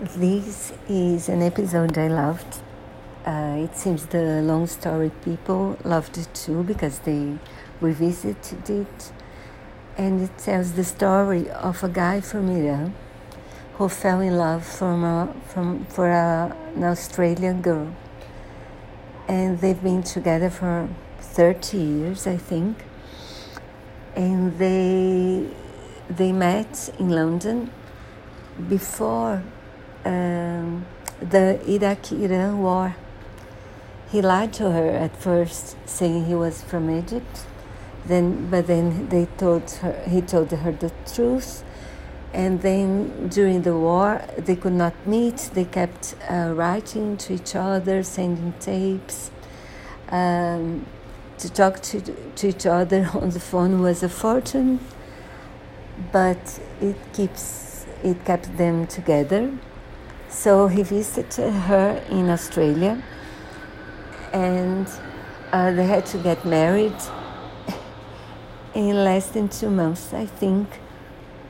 This is an episode I loved. Uh, it seems the long story people loved it too because they revisited it. And it tells the story of a guy from Iran who fell in love from a, from, for a, an Australian girl. And they've been together for 30 years, I think. And they, they met in London before the Iraq Iran war. He lied to her at first, saying he was from Egypt. Then, but then they told her, he told her the truth. And then during the war, they could not meet. They kept uh, writing to each other, sending tapes. Um, to talk to, to each other on the phone was a fortune, but it keeps it kept them together. So he visited her in Australia and uh, they had to get married in less than two months, I think.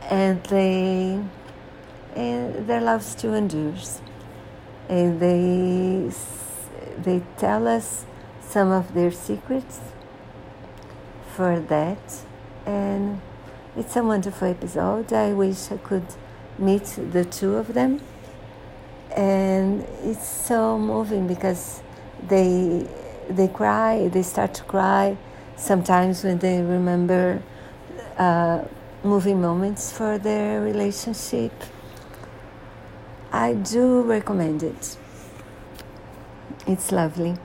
And they, and their love still endures. And they, they tell us some of their secrets for that. And it's a wonderful episode. I wish I could meet the two of them and it's so moving because they they cry they start to cry sometimes when they remember uh, moving moments for their relationship. I do recommend it. It's lovely